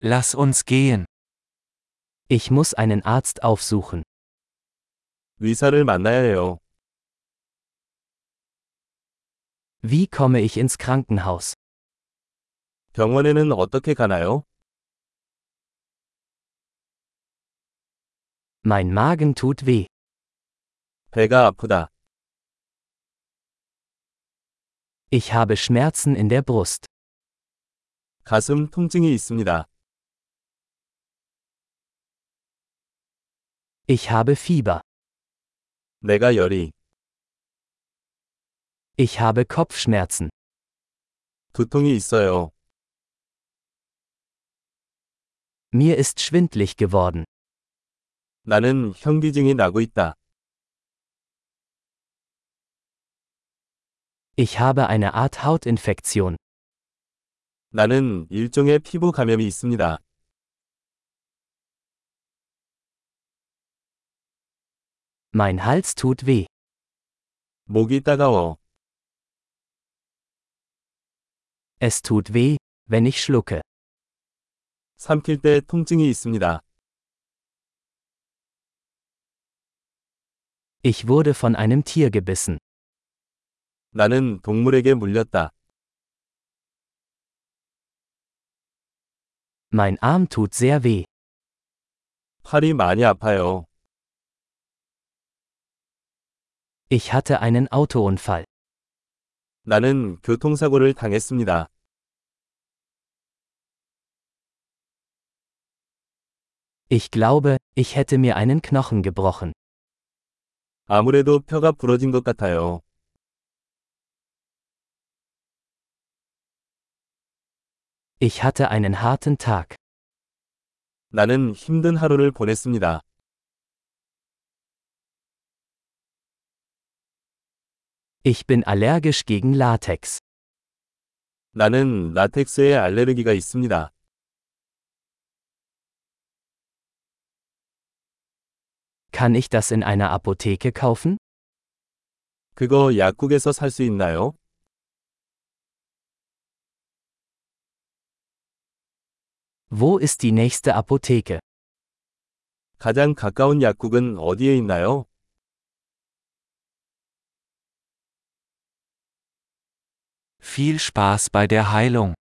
Lass uns gehen. Ich muss einen Arzt aufsuchen. 의사를 만나야 해요. Wie komme ich ins Krankenhaus? 병원에는 어떻게 가나요? Mein Magen tut weh. 배가 아프다. Ich habe Schmerzen in der Brust. 가슴 통증이 있습니다. Ich habe Fieber. 내가 열이, Ich habe Kopfschmerzen. 두통이 있어요. Mir ist schwindlig geworden. 나는 현기증이 나고 있다. Ich habe eine Art Hautinfektion. 나는 일종의 피부 감염이 있습니다. Mein Hals tut weh. 목이 따가워. Es tut weh, wenn ich schlucke. 삼킬 때 통증이 있습니다. Ich wurde von einem Tier gebissen. 나는 동물에게 물렸다. Mein Arm tut sehr weh. 팔이 많이 아파요. Ich hatte einen Autounfall. 나는 교통사고를 당했습니다. Ich glaube, ich hätte mir einen Knochen gebrochen. 아무래도 뼈가 부러진 것 같아요. Ich hatte einen harten Tag. 나는 힘든 하루를 보냈습니다. Ich bin allergisch gegen Latex. 나는 라텍스에 알레르기가 있습니다. Kann ich das in einer Apotheke kaufen? 그거 약국에서 살 수 있나요? Wo ist die nächste Apotheke? 가장 가까운 약국은 어디에 있나요? Viel Spaß bei der Heilung.